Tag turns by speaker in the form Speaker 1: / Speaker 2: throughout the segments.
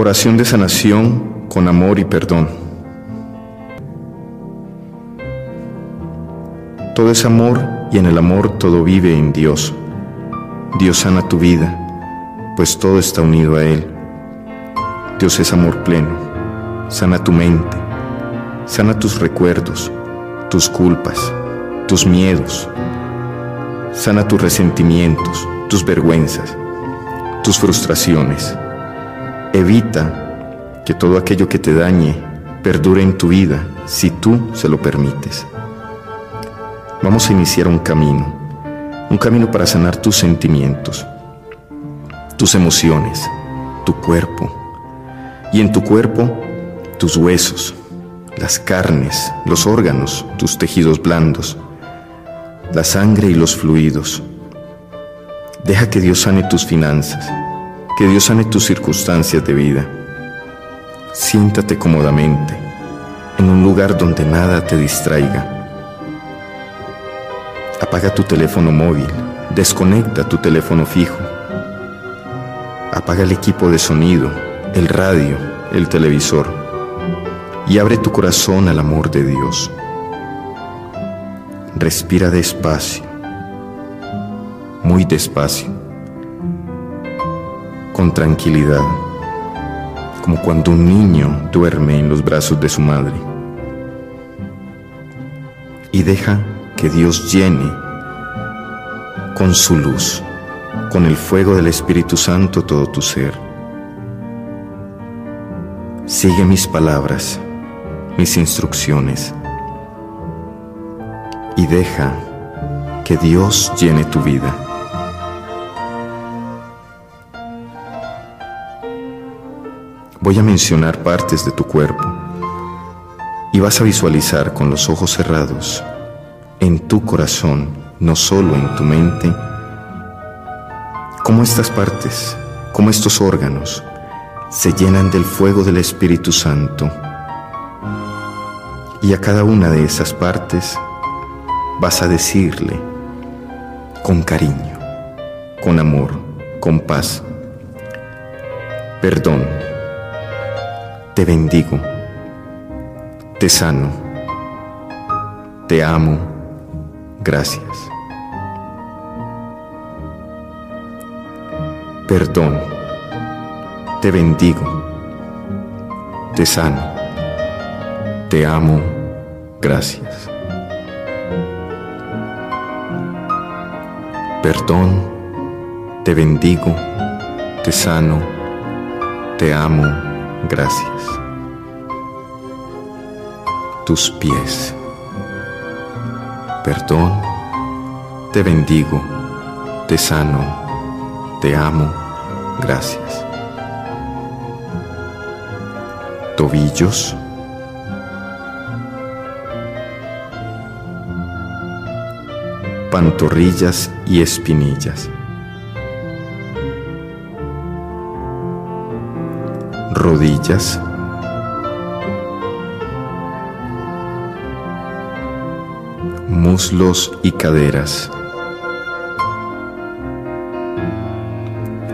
Speaker 1: Oración de sanación con amor y perdón. Todo es amor y en el amor todo vive en Dios. Dios sana tu vida, pues todo está unido a Él. Dios es amor pleno, sana tu mente, sana tus recuerdos, tus culpas, tus miedos, sana tus resentimientos, tus vergüenzas, tus frustraciones Evita que todo aquello que te dañe perdure en tu vida si tú se lo permites. Vamos a iniciar un camino, un camino para sanar tus sentimientos, tus emociones, tu cuerpo y en tu cuerpo tus huesos, las carnes, los órganos, tus tejidos blandos, la sangre y los fluidos. Deja que Dios sane tus finanzas que Dios sane tus circunstancias de vida. Siéntate cómodamente en un lugar donde nada te distraiga. Apaga tu teléfono móvil, desconecta tu teléfono fijo. Apaga el equipo de sonido, el radio, el televisor y abre tu corazón al amor de Dios. Respira despacio, muy despacio con tranquilidad, como cuando un niño duerme en los brazos de su madre. Y deja que Dios llene con su luz, con el fuego del Espíritu Santo todo tu ser. Sigue mis palabras, mis instrucciones, y deja que Dios llene tu vida. Voy a mencionar partes de tu cuerpo y vas a visualizar con los ojos cerrados en tu corazón, no solo en tu mente, cómo estas partes, cómo estos órganos se llenan del fuego del Espíritu Santo. Y a cada una de esas partes vas a decirle con cariño, con amor, con paz, perdón te bendigo, te sano, te amo, gracias. Perdón, te bendigo, te sano, te amo, gracias. Perdón, te bendigo, te sano, te amo, Gracias. Tus pies. Perdón, te bendigo, te sano, te amo, gracias. Tobillos. Pantorrillas y espinillas. Rodillas, muslos y caderas.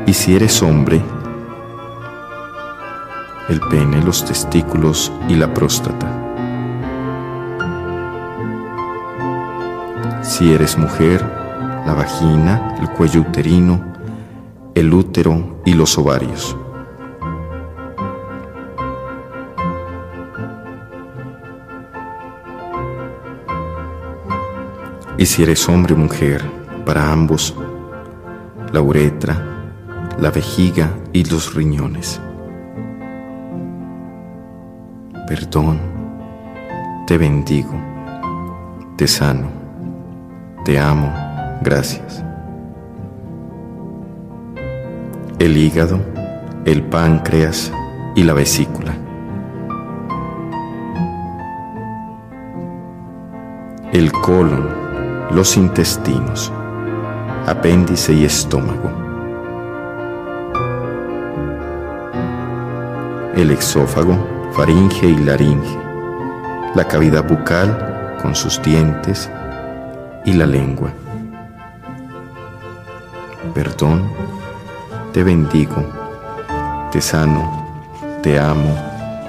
Speaker 1: Y si eres hombre, el pene, los testículos y la próstata. Si eres mujer, la vagina, el cuello uterino, el útero y los ovarios. Y si eres hombre o mujer, para ambos, la uretra, la vejiga y los riñones. Perdón, te bendigo, te sano, te amo, gracias. El hígado, el páncreas y la vesícula. El colon, los intestinos, apéndice y estómago. El exófago, faringe y laringe. La cavidad bucal con sus dientes y la lengua. Perdón, te bendigo, te sano, te amo,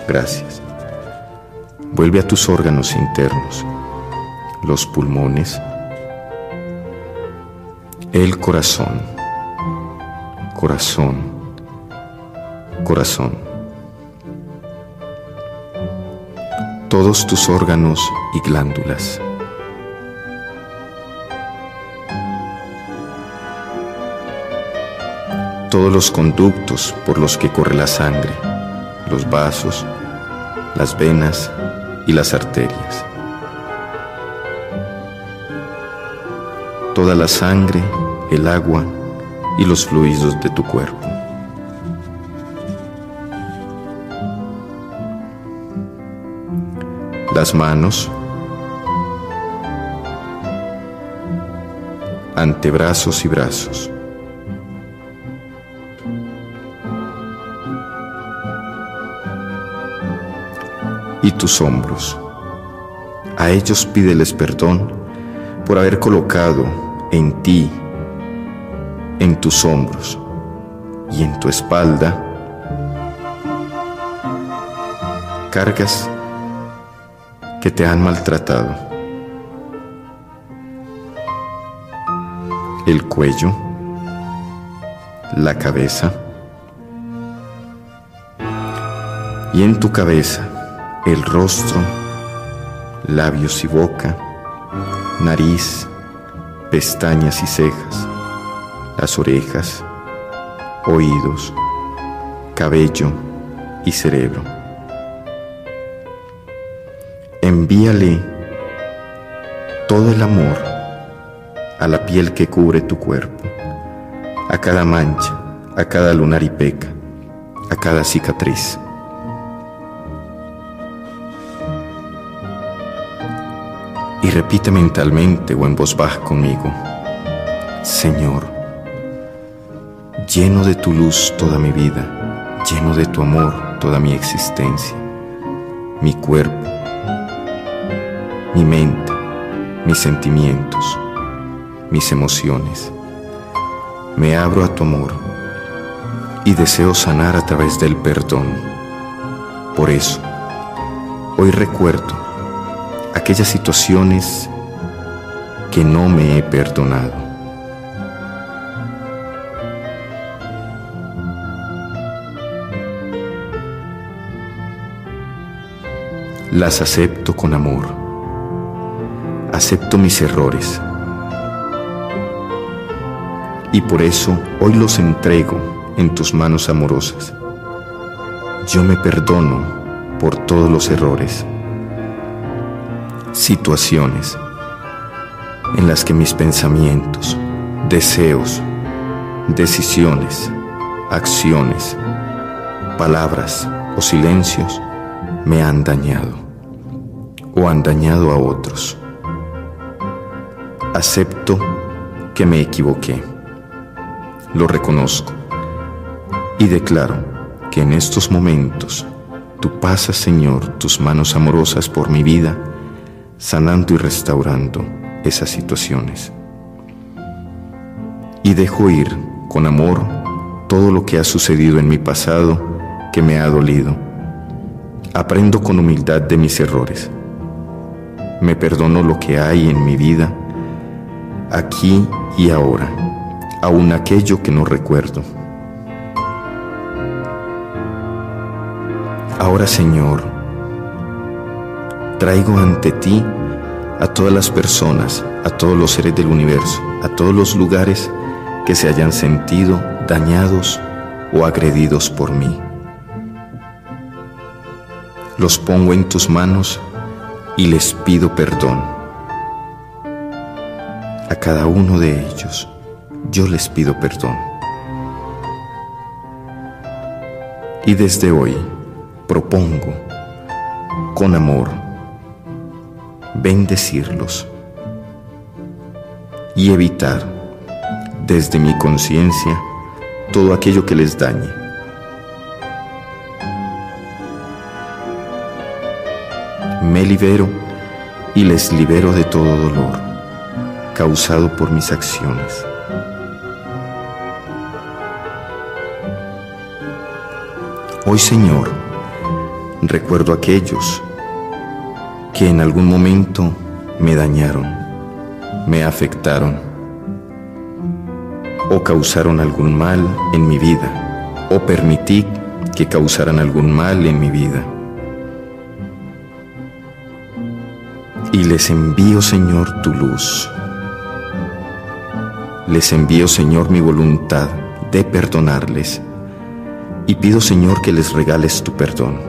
Speaker 1: gracias. Vuelve a tus órganos internos, los pulmones, el corazón, corazón, corazón. Todos tus órganos y glándulas. todos los conductos por los que corre la sangre, los vasos, las venas y las arterias. Toda la sangre, el agua y los fluidos de tu cuerpo. Las manos, antebrazos y brazos y tus hombros. A ellos pídeles perdón por haber colocado en ti, en tus hombros y en tu espalda cargas que te han maltratado. El cuello, la cabeza y en tu cabeza el rostro, labios y boca, nariz, pestañas y cejas, las orejas, oídos, cabello y cerebro. Envíale todo el amor a la piel que cubre tu cuerpo, a cada mancha, a cada lunar y peca, a cada cicatriz. y repite mentalmente o en voz baja conmigo, Señor, lleno de tu luz toda mi vida, lleno de tu amor toda mi existencia, mi cuerpo, mi mente, mis sentimientos, mis emociones. Me abro a tu amor y deseo sanar a través del perdón. Por eso, hoy recuerdo aquellas situaciones que no me he perdonado. Las acepto con amor. Acepto mis errores. Y por eso hoy los entrego en tus manos amorosas. Yo me perdono por todos los errores situaciones en las que mis pensamientos, deseos, decisiones, acciones, palabras o silencios me han dañado o han dañado a otros. Acepto que me equivoqué, lo reconozco y declaro que en estos momentos tú pasas, Señor, tus manos amorosas por mi vida sanando y restaurando esas situaciones. Y dejo ir con amor todo lo que ha sucedido en mi pasado que me ha dolido. Aprendo con humildad de mis errores. Me perdono lo que hay en mi vida, aquí y ahora, aun aquello que no recuerdo. Ahora, Señor, traigo ante ti a todas las personas, a todos los seres del universo, a todos los lugares que se hayan sentido dañados o agredidos por mí. Los pongo en tus manos y les pido perdón. A cada uno de ellos yo les pido perdón. Y desde hoy propongo, con amor, bendecirlos y evitar desde mi conciencia todo aquello que les dañe. Me libero y les libero de todo dolor causado por mis acciones. Hoy Señor, recuerdo a aquellos que en algún momento me dañaron, me afectaron o causaron algún mal en mi vida o permití que causaran algún mal en mi vida. Y les envío, Señor, tu luz. Les envío, Señor, mi voluntad de perdonarles. Y pido, Señor, que les regales tu perdón.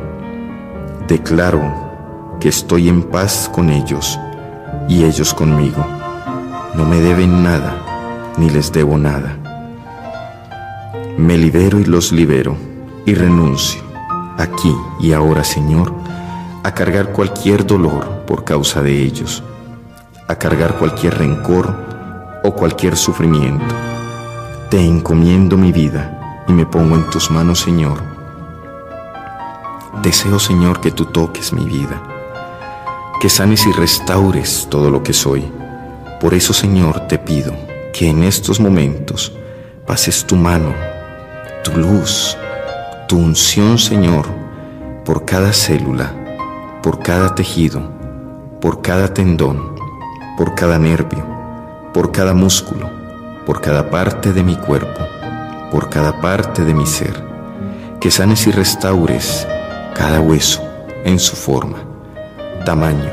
Speaker 1: Declaro que estoy en paz con ellos y ellos conmigo. No me deben nada, ni les debo nada. Me libero y los libero y renuncio, aquí y ahora, Señor, a cargar cualquier dolor por causa de ellos, a cargar cualquier rencor o cualquier sufrimiento. Te encomiendo mi vida y me pongo en tus manos, Señor. Deseo, Señor, que tú toques mi vida, que sanes y restaures todo lo que soy. Por eso, Señor, te pido que en estos momentos pases tu mano, tu luz, tu unción, Señor, por cada célula, por cada tejido, por cada tendón, por cada nervio, por cada músculo, por cada parte de mi cuerpo, por cada parte de mi ser, que sanes y restaures cada hueso en su forma, tamaño,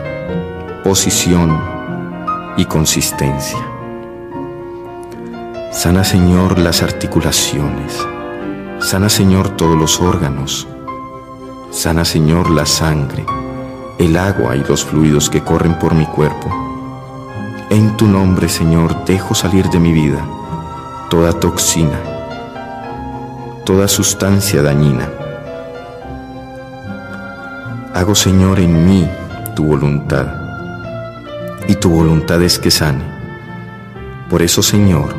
Speaker 1: posición y consistencia. Sana Señor las articulaciones, sana Señor todos los órganos, sana Señor la sangre, el agua y los fluidos que corren por mi cuerpo. En tu nombre, Señor, dejo salir de mi vida toda toxina, toda sustancia dañina. Hago, Señor, en mí tu voluntad, y tu voluntad es que sane. Por eso, Señor,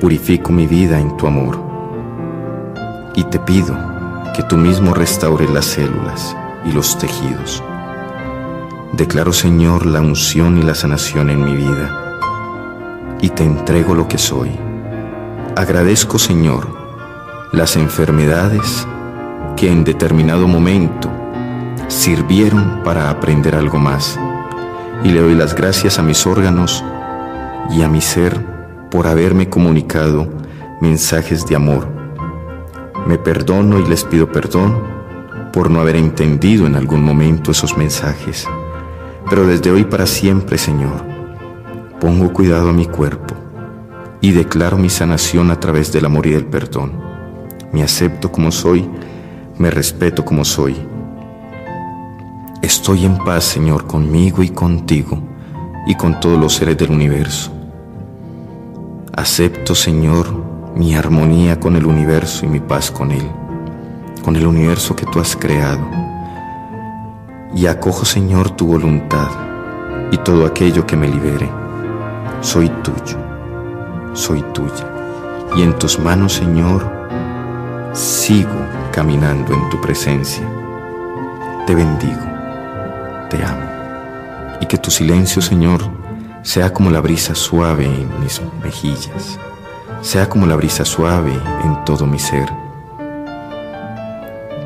Speaker 1: purifico mi vida en tu amor, y te pido que tú mismo restaures las células y los tejidos. Declaro, Señor, la unción y la sanación en mi vida y te entrego lo que soy. Agradezco, Señor, las enfermedades que en determinado momento sirvieron para aprender algo más y le doy las gracias a mis órganos y a mi ser por haberme comunicado mensajes de amor. Me perdono y les pido perdón por no haber entendido en algún momento esos mensajes pero desde hoy para siempre, Señor, pongo cuidado a mi cuerpo y declaro mi sanación a través del amor y del perdón. Me acepto como soy, me respeto como soy. Estoy en paz, Señor, conmigo y contigo y con todos los seres del universo. Acepto, Señor, mi armonía con el universo y mi paz con Él, con el universo que tú has creado y acojo, Señor, tu voluntad y todo aquello que me libere. Soy tuyo, soy tuya. Y en tus manos, Señor, sigo caminando en tu presencia. Te bendigo, te amo. Y que tu silencio, Señor, sea como la brisa suave en mis mejillas, sea como la brisa suave en todo mi ser.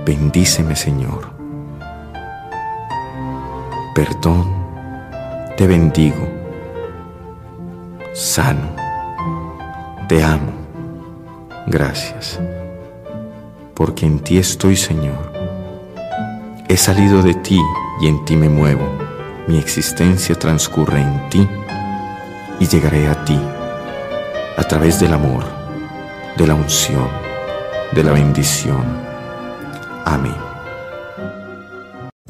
Speaker 1: Bendíceme, Señor perdón, te bendigo, sano, te amo, gracias, porque en ti estoy, Señor. He salido de ti y en ti me muevo. Mi existencia transcurre en ti y llegaré a ti a través del amor, de la unción, de la bendición. Amén.